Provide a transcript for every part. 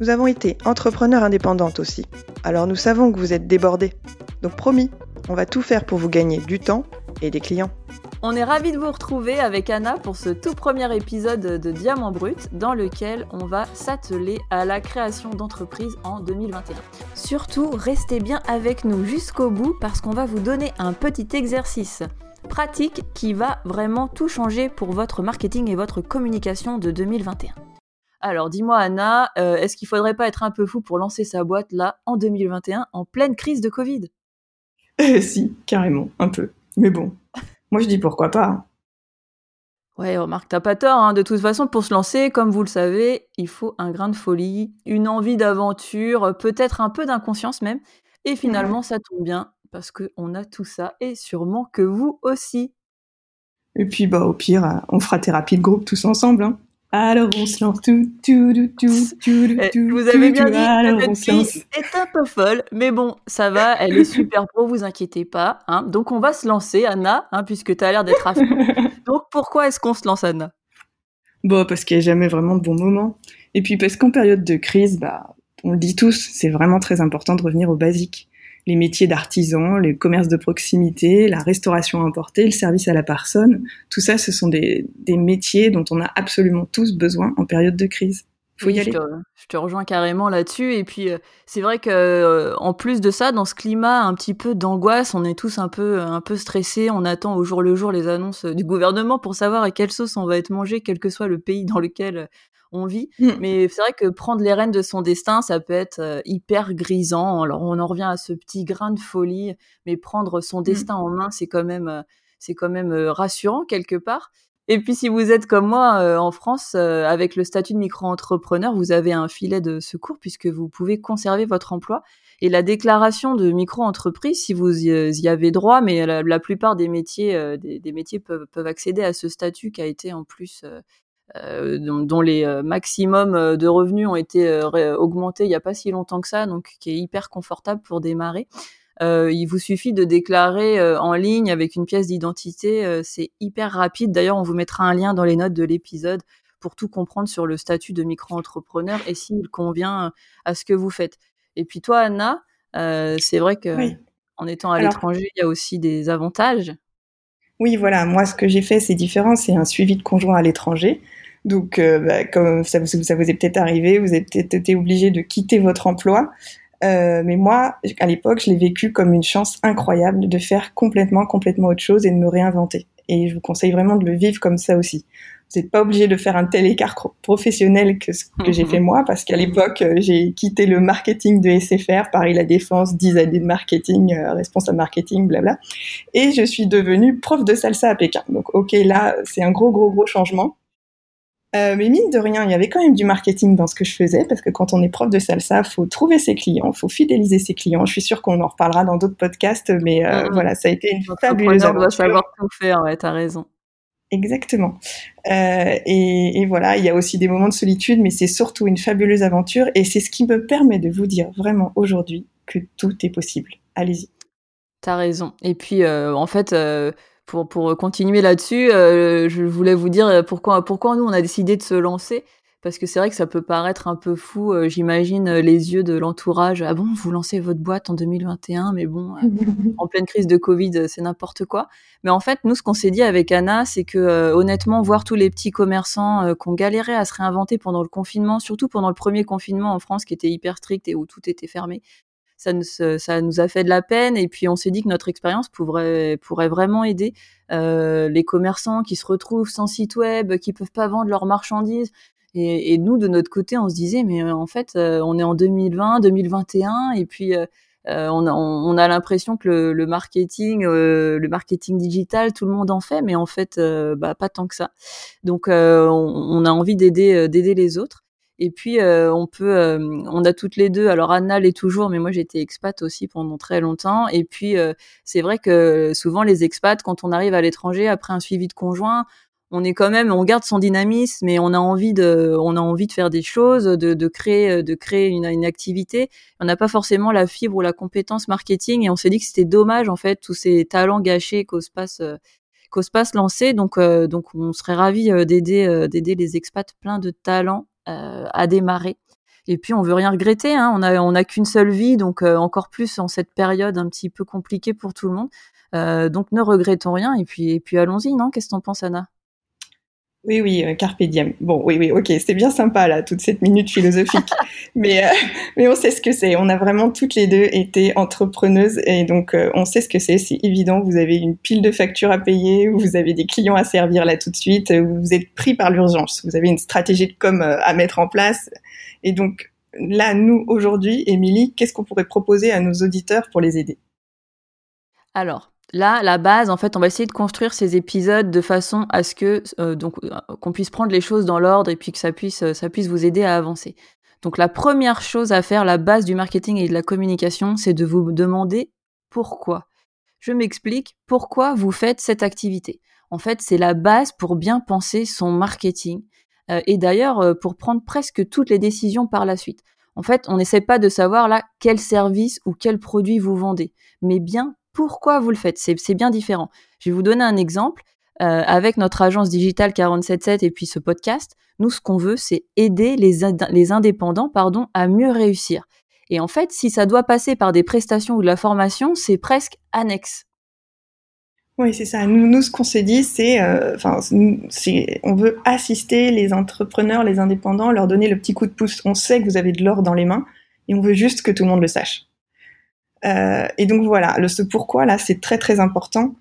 Nous avons été entrepreneurs indépendantes aussi, alors nous savons que vous êtes débordés. Donc promis, on va tout faire pour vous gagner du temps et des clients. On est ravis de vous retrouver avec Anna pour ce tout premier épisode de Diamant Brut dans lequel on va s'atteler à la création d'entreprises en 2021. Surtout, restez bien avec nous jusqu'au bout parce qu'on va vous donner un petit exercice pratique qui va vraiment tout changer pour votre marketing et votre communication de 2021. Alors dis-moi Anna, euh, est-ce qu'il faudrait pas être un peu fou pour lancer sa boîte là en 2021 en pleine crise de Covid? Euh, Si, carrément, un peu. Mais bon, moi je dis pourquoi pas. Hein. Ouais, remarque, t'as pas tort. Hein. De toute façon, pour se lancer, comme vous le savez, il faut un grain de folie, une envie d'aventure, peut-être un peu d'inconscience même. Et finalement, ça tombe bien parce qu'on a tout ça et sûrement que vous aussi. Et puis, bah, au pire, on fera thérapie de groupe tous ensemble. Hein. Alors on se lance tout, tout, tout, tout, Vous avez bien dit que cette fille est un peu folle, mais bon, ça va, elle est super pro, vous inquiétez pas. Hein. Donc on va se lancer, Anna, hein, puisque tu as l'air d'être à fond. Donc pourquoi est-ce qu'on se lance, Anna? Bon, parce qu'il n'y a jamais vraiment de bon moment. Et puis parce qu'en période de crise, bah, on le dit tous, c'est vraiment très important de revenir aux basiques les métiers d'artisan, les commerces de proximité, la restauration importée, le service à la personne. Tout ça, ce sont des, métiers dont on a absolument tous besoin en période de crise. Faut y aller. Je te, rejoins carrément là-dessus. Et puis, euh, c'est vrai que euh, en plus de ça, dans ce climat un petit peu d'angoisse, on est tous un peu, un peu stressés. On attend au jour le jour les annonces du gouvernement pour savoir à quelle sauce on va être mangé, quel que soit le pays dans lequel on vit. Mmh. Mais c'est vrai que prendre les rênes de son destin, ça peut être euh, hyper grisant. Alors on en revient à ce petit grain de folie, mais prendre son mmh. destin en main, c'est quand même, euh, c'est quand même euh, rassurant quelque part. Et puis si vous êtes comme moi en France, avec le statut de micro-entrepreneur, vous avez un filet de secours puisque vous pouvez conserver votre emploi. Et la déclaration de micro-entreprise, si vous y, avez droit, mais la, plupart des métiers, des, métiers peuvent, peuvent, accéder à ce statut qui a été en plus euh, dont, les euh, maximums euh, de revenus ont été augmentés il n'y a pas si longtemps que ça, donc qui est hyper confortable pour démarrer. il vous suffit de déclarer en ligne avec une pièce d'identité, c'est hyper rapide. D'ailleurs, on vous mettra un lien dans les notes de l'épisode pour tout comprendre sur le statut de micro-entrepreneur et s'il convient à ce que vous faites. Et puis toi, Anna, c'est vrai que en étant à l'étranger, il y a aussi des avantages. Oui, voilà. Moi, ce que j'ai fait, c'est différent. C'est un suivi de conjoint à l'étranger. Donc, euh, bah, comme ça, ça, vous est peut-être arrivé, vous avez peut-être été obligé de quitter votre emploi. Euh, mais moi, à l'époque, je l'ai vécu comme une chance incroyable de faire complètement, complètement autre chose et de me réinventer. Et je vous conseille vraiment de le vivre comme ça aussi. Vous n'êtes pas obligé de faire un tel écart professionnel que ce que j'ai fait moi, parce qu'à l'époque, euh, j'ai quitté le marketing de SFR, Paris La Défense, 10 années de marketing, euh, responsable marketing, blabla. Et je suis devenue prof de salsa à Pékin. Donc, ok, là, c'est un gros, gros, gros changement. Euh, mais mine de rien, il y avait quand même du marketing dans ce que je faisais, parce que quand on est prof de salsa, faut trouver ses clients, faut fidéliser ses clients. Je suis sûre qu'on en reparlera dans d'autres podcasts, mais euh, mmh. voilà, ça a été une fabuleuse aventure. doit savoir tout faire, ouais, t'as raison. Exactement. Euh, et, voilà, il y a aussi des moments de solitude, mais c'est surtout une fabuleuse aventure, et c'est ce qui me permet de vous dire vraiment aujourd'hui que tout est possible. Allez-y. T'as raison. Et puis, euh, en fait, euh, pour, pour continuer là-dessus, je voulais vous dire pourquoi, pourquoi nous, on a décidé de se lancer. Parce que c'est vrai que ça peut paraître un peu fou, euh, j'imagine les yeux de l'entourage. Ah bon, vous lancez votre boîte en 2021, mais bon, en pleine crise de Covid, c'est n'importe quoi. Mais en fait, nous, ce qu'on s'est dit avec Anna, c'est que honnêtement, voir tous les petits commerçants qu'on galérait à se réinventer pendant le confinement, surtout pendant le premier confinement en France qui était hyper strict et où tout était fermé, ça nous, ça nous a fait de la peine et puis on s'est dit que notre expérience pourrait, pourrait vraiment aider euh, les commerçants qui se retrouvent sans site web, qui peuvent pas vendre leurs marchandises. Et, et nous, de notre côté, on se disait, mais euh, en fait, euh, on est en 2020, 2021, et puis euh, on a, on a l'impression que le, le marketing, le marketing digital, tout le monde en fait, mais en fait, bah, pas tant que ça. Donc, on, on, a envie d'aider, d'aider les autres. Et puis on peut, on a toutes les deux. Alors Anna l'est toujours, mais moi j'étais expat aussi pendant très longtemps. Et puis c'est vrai que souvent les expats, quand on arrive à l'étranger après un suivi de conjoint, on est quand même, on garde son dynamisme et on a envie de, on a envie de faire des choses, de, de créer, de créer une, une activité. On n'a pas forcément la fibre ou la compétence marketing et on s'est dit que c'était dommage en fait tous ces talents gâchés qu'ose passe, qu'ose passe lancer. Donc, euh, donc on serait ravi euh, d'aider, euh, d'aider les expats plein de talents à démarrer. Et puis on veut rien regretter, hein. on a on a qu'une seule vie, donc encore plus en cette période un petit peu compliquée pour tout le monde. donc ne regrettons rien et puis et puis allons-y, non? Qu'est-ce que t'en penses, Anna? Oui, oui, euh, carpe diem. Bon, oui, oui, ok, c'est bien sympa là, toute cette minute philosophique. mais, euh, mais on sait ce que c'est. On a vraiment toutes les deux été entrepreneuses et donc euh, on sait ce que c'est. C'est évident. Vous avez une pile de factures à payer, vous avez des clients à servir là tout de suite, vous êtes pris par l'urgence. Vous avez une stratégie de com à mettre en place. Et donc là, nous aujourd'hui, Émilie, qu'est-ce qu'on pourrait proposer à nos auditeurs pour les aider? Alors, Là, la base, en fait, on va essayer de construire ces épisodes de façon à ce que euh, donc euh, qu'on puisse prendre les choses dans l'ordre et puis que ça puisse euh, ça puisse vous aider à avancer. Donc la première chose à faire, la base du marketing et de la communication, c'est de vous demander pourquoi. Je m'explique pourquoi vous faites cette activité? En fait, c'est la base pour bien penser son marketing et d'ailleurs pour prendre presque toutes les décisions par la suite. En fait, on n'essaie pas de savoir là quel service ou quel produit vous vendez, mais bien pourquoi vous le faites. C'est bien différent. Je vais vous donner un exemple. Euh, avec notre agence digitale 477 et puis ce podcast, nous, ce qu'on veut, c'est aider les, indépendants pardon, à mieux réussir. Et en fait, si ça doit passer par des prestations ou de la formation, c'est presque annexe. Oui, c'est ça. Nous, ce qu'on s'est dit, c'est, euh, enfin, on veut assister les entrepreneurs, les indépendants, leur donner le petit coup de pouce. On sait que vous avez de l'or dans les mains et on veut juste que tout le monde le sache. Euh, et donc voilà, le ce pourquoi là, c'est très très important.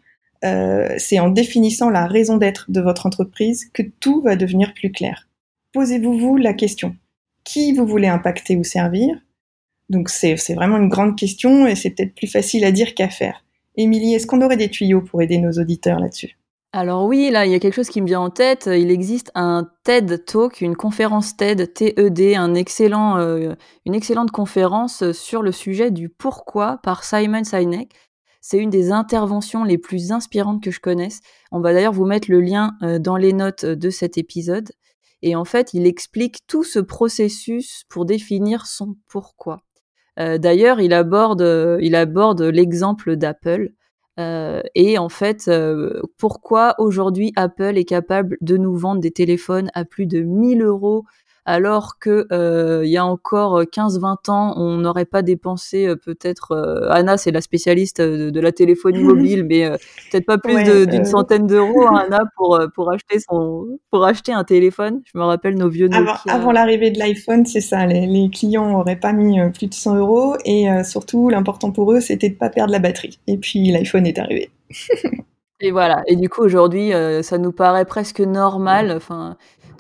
Euh, c'est en définissant la raison d'être de votre entreprise que tout va devenir plus clair. Posez-vous vous la question qui vous voulez impacter ou servir? Donc c'est vraiment une grande question et c'est peut-être plus facile à dire qu'à faire. Émilie, est-ce qu'on aurait des tuyaux pour aider nos auditeurs là-dessus? Alors oui, là, il y a quelque chose qui me vient en tête. Il existe un TED Talk, une conférence TED, TED, euh, une excellente conférence sur le sujet du pourquoi par Simon Sinek. C'est une des interventions les plus inspirantes que je connaisse. On va d'ailleurs vous mettre le lien euh, dans les notes de cet épisode. Et en fait, il explique tout ce processus pour définir son pourquoi. Euh, d'ailleurs, il aborde l'exemple d'Apple. Euh, et en fait, euh, pourquoi aujourd'hui Apple est capable de nous vendre des téléphones à plus de 1000 euros alors que euh, il y a encore 15-20 ans, on n'aurait pas dépensé euh, peut-être. Euh, Anna, c'est la spécialiste de, la téléphonie mobile, mais peut-être pas plus d'une centaine d'euros, hein, Anna, pour pour acheter son pour acheter un téléphone. Je me rappelle nos vieux Nokia. Avant, avant l'arrivée de l'iPhone, c'est ça. Les, les clients n'auraient pas mis plus de 100 euros et surtout, l'important pour eux, c'était de pas perdre la batterie. Et puis l'iPhone est arrivé. Et voilà. Et du coup, aujourd'hui, ça nous paraît presque normal. Enfin,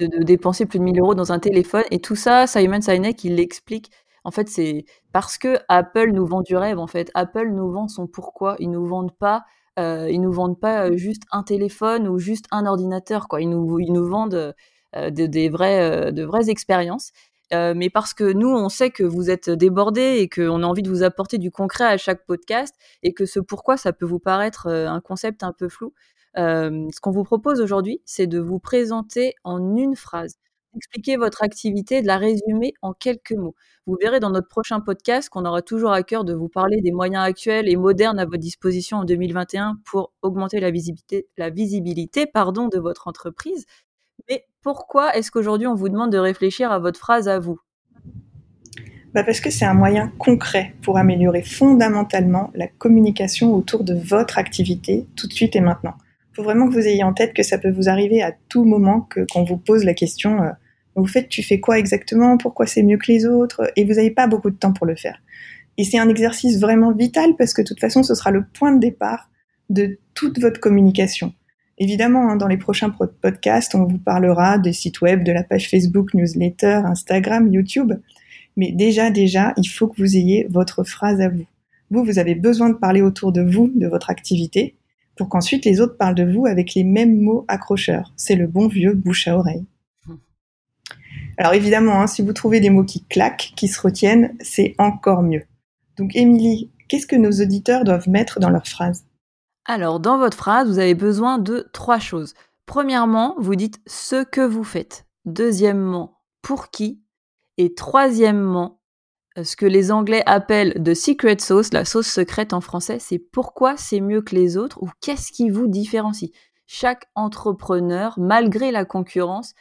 de, dépenser plus de 1000 euros dans un téléphone. Et tout ça, Simon Sinek, il l'explique. En fait, c'est parce que Apple nous vend du rêve. En fait, Apple nous vend son pourquoi. Ils nous vendent pas, euh, ils nous vendent pas euh, juste un téléphone ou juste un ordinateur. Quoi, ils nous, ils nous vendent euh, de, des vrais, de vraies expériences. mais parce que nous, on sait que vous êtes débordés et qu'on a envie de vous apporter du concret à chaque podcast et que ce pourquoi, ça peut vous paraître un concept un peu flou. Ce qu'on vous propose aujourd'hui, c'est de vous présenter en une phrase, expliquer votre activité, de la résumer en quelques mots. Vous verrez dans notre prochain podcast qu'on aura toujours à cœur de vous parler des moyens actuels et modernes à votre disposition en 2021 pour augmenter la visibilité, la visibilité pardon, de votre entreprise. Mais pourquoi est-ce qu'aujourd'hui on vous demande de réfléchir à votre phrase à vous? Bah Parce que c'est un moyen concret pour améliorer fondamentalement la communication autour de votre activité tout de suite et maintenant faut vraiment que vous ayez en tête que ça peut vous arriver à tout moment que qu'on vous pose la question euh, vous faites tu fais quoi exactement? Pourquoi c'est mieux que les autres? Et vous n'avez pas beaucoup de temps pour le faire. Et c'est un exercice vraiment vital parce que de toute façon ce sera le point de départ de toute votre communication. Évidemment hein, dans les prochains podcasts on vous parlera des sites web de la page Facebook newsletter Instagram YouTube. Mais déjà déjà il faut que vous ayez votre phrase à vous. Vous vous avez besoin de parler autour de vous de votre activité pour qu'ensuite les autres parlent de vous avec les mêmes mots accrocheurs. C'est le bon vieux bouche à oreille. Alors évidemment, hein, si vous trouvez des mots qui claquent, qui se retiennent, c'est encore mieux. Donc Émilie, qu'est-ce que nos auditeurs doivent mettre dans leur phrase Alors dans votre phrase, vous avez besoin de trois choses. Premièrement, vous dites ce que vous faites. Deuxièmement, pour qui? Et troisièmement, ce que les Anglais appellent de secret sauce, la sauce secrète en français, c'est pourquoi c'est mieux que les autres ou qu'est-ce qui vous différencie? Chaque entrepreneur, malgré la concurrence,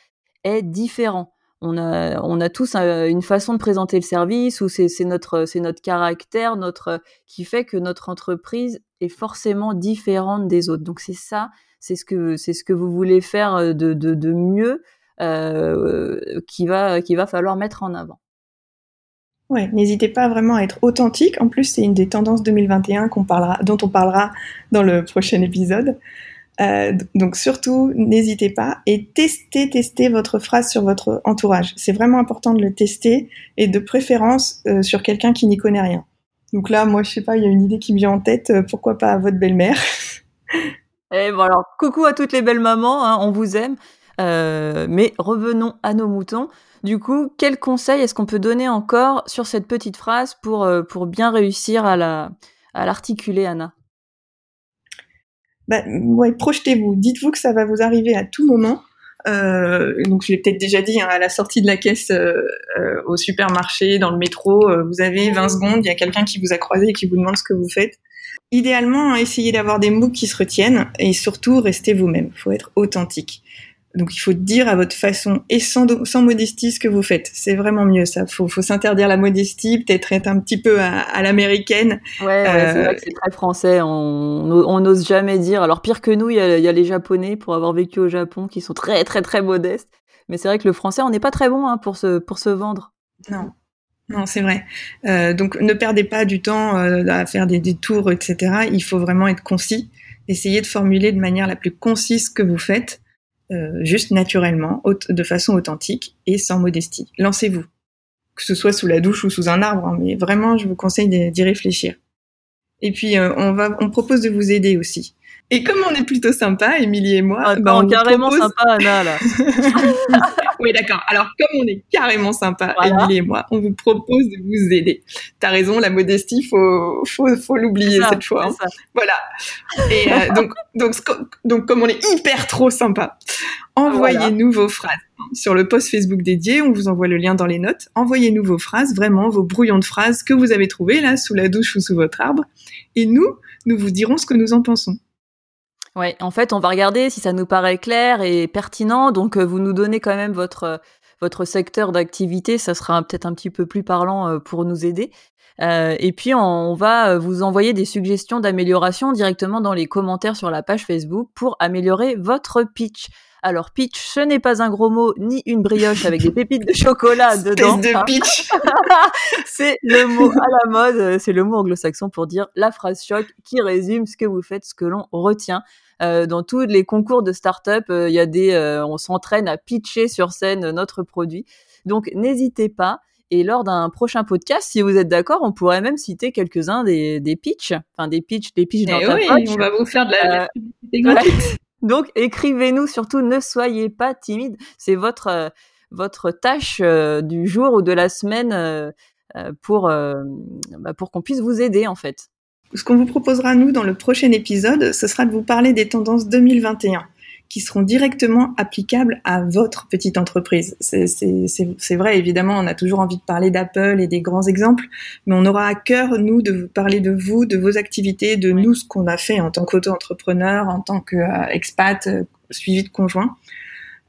est différent. On a, on a tous une façon de présenter le service ou c'est notre, notre caractère, notre, qui fait que notre entreprise est forcément différente des autres. Donc c'est ça, c'est ce que, ce que vous voulez faire de, de, de mieux euh, qui va, qui va falloir mettre en avant. Ouais, n'hésitez pas vraiment à être authentique. En plus, c'est une des tendances 2021 qu'on parlera, dont on parlera dans le prochain épisode. Euh, donc surtout, n'hésitez pas et testez, testez votre phrase sur votre entourage. C'est vraiment important de le tester et de préférence euh, sur quelqu'un qui n'y connaît rien. Donc là, moi, je sais pas, il y a une idée qui me vient en tête. Euh, pourquoi pas votre belle-mère Et bon alors, coucou à toutes les belles mamans, hein, on vous aime. mais revenons à nos moutons. Du coup, quel conseil est-ce qu'on peut donner encore sur cette petite phrase pour, euh, pour bien réussir à la à l'articuler, Anna? Bah, ouais, projetez-vous. Dites-vous que ça va vous arriver à tout moment. Euh, donc, je l'ai peut-être déjà dit, hein, à la sortie de la caisse euh, au supermarché, dans le métro, vous avez 20 secondes, il y a quelqu'un qui vous a croisé et qui vous demande ce que vous faites. Idéalement, essayez d'avoir des mots qui se retiennent et surtout, restez vous-même. Il faut être authentique. Donc il faut dire à votre façon et sans, sans modestie ce que vous faites. C'est vraiment mieux ça. Faut, faut s'interdire la modestie, peut-être être un petit peu à, l'américaine. Ouais, c'est vrai euh, que c'est très français. On n'ose jamais dire. Alors pire que nous, il y, a, y, a, les Japonais pour avoir vécu au Japon qui sont très très très modestes. Mais c'est vrai que le français, on n'est pas très bon hein, pour se pour se vendre. Non. Non, c'est vrai. Euh, donc, ne perdez pas du temps euh, à faire des, des tours, etc. Il faut vraiment être concis. Essayez de formuler de manière la plus concise que vous faites. Euh, juste naturellement, de façon authentique et sans modestie. Lancez-vous, que ce soit sous la douche ou sous un arbre, hein, mais vraiment, je vous conseille d'y réfléchir. Et puis, euh, on va, on propose de vous aider aussi. Et comme on est plutôt sympa, Émilie et moi, ah, bah, on carrément sympa, Anna là. oui, d'accord. Alors, comme on est carrément sympa, Émilie et moi, on vous propose de vous aider. T'as raison, la modestie, faut, faut, faut l'oublier cette fois. Hein. Voilà. Et euh, donc, donc, donc, comme on est hyper trop sympa, envoyez-nous vos phrases sur le post Facebook dédié. On vous envoie le lien dans les notes. Envoyez-nous vos phrases, vraiment vos brouillons de phrases que vous avez trouvés là sous la douche ou sous votre arbre. Et nous, nous vous dirons ce que nous en pensons. Ouais, en fait, on va regarder si ça nous paraît clair et pertinent. Donc, euh, vous nous donnez quand même votre euh, votre secteur d'activité, ça sera peut-être un petit peu plus parlant euh, pour nous aider. et puis, on, va vous envoyer des suggestions d'amélioration directement dans les commentaires sur la page Facebook pour améliorer votre pitch. Alors pitch, ce n'est pas un gros mot ni une brioche avec des pépites de chocolat dedans. de hein. pitch. c'est le mot à la mode, c'est le mot anglo-saxon pour dire la phrase choc qui résume ce que vous faites, ce que l'on retient. Euh, dans tous les concours de start-up, euh, il y a des, euh, on s'entraîne à pitcher sur scène notre produit. Donc n'hésitez pas. Et lors d'un prochain podcast, si vous êtes d'accord, on pourrait même citer quelques-uns des, des pitchs, enfin des pitchs, des pitchs dans eh oui, on va vous faire de la, publicité Donc écrivez-nous surtout, ne soyez pas timide. C'est votre votre tâche du jour ou de la semaine pour bah, pour qu'on puisse vous aider en fait. Ce qu'on vous proposera, nous, dans le prochain épisode, ce sera de vous parler des tendances 2021 qui seront directement applicables à votre petite entreprise. C'est vrai, évidemment, on a toujours envie de parler d'Apple et des grands exemples, mais on aura à cœur, nous, de vous parler de vous, de vos activités, de nous, ce qu'on a fait en tant qu'auto-entrepreneur, en tant qu'expat, euh, suivi de conjoint.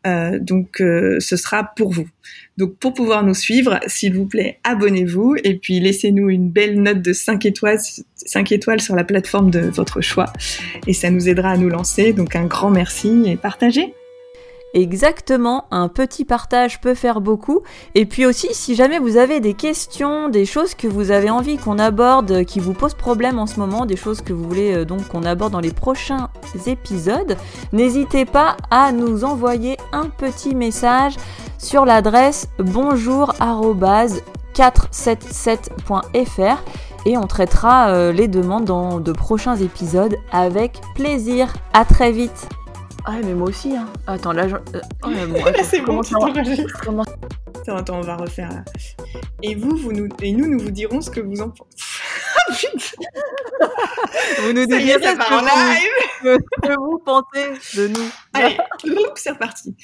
Euh, donc euh, ce sera pour vous. Donc pour pouvoir nous suivre, s'il vous plaît, abonnez-vous et puis laissez-nous une belle note de 5 étoiles, 5 étoiles sur la plateforme de votre choix et ça nous aidera à nous lancer. Donc un grand merci et partagez. Exactement, un petit partage peut faire beaucoup. Et puis aussi, si jamais vous avez des questions, des choses que vous avez envie qu'on aborde, qui vous posent problème en ce moment, des choses que vous voulez euh, donc qu'on aborde dans les prochains épisodes, n'hésitez pas à nous envoyer un petit message sur l'adresse bonjour@477.fr et on traitera euh, les demandes dans de prochains épisodes avec plaisir. À très vite. Ah, mais moi aussi, hein. Attends, là, je... Oh, c'est bon, comment... Attends, attends, on va refaire. là. Et vous, vous nous, et nous, nous vous dirons ce que vous en pensez. Vous nous direz ce que vous- ce que vous pensez de nous. Allez, c'est reparti.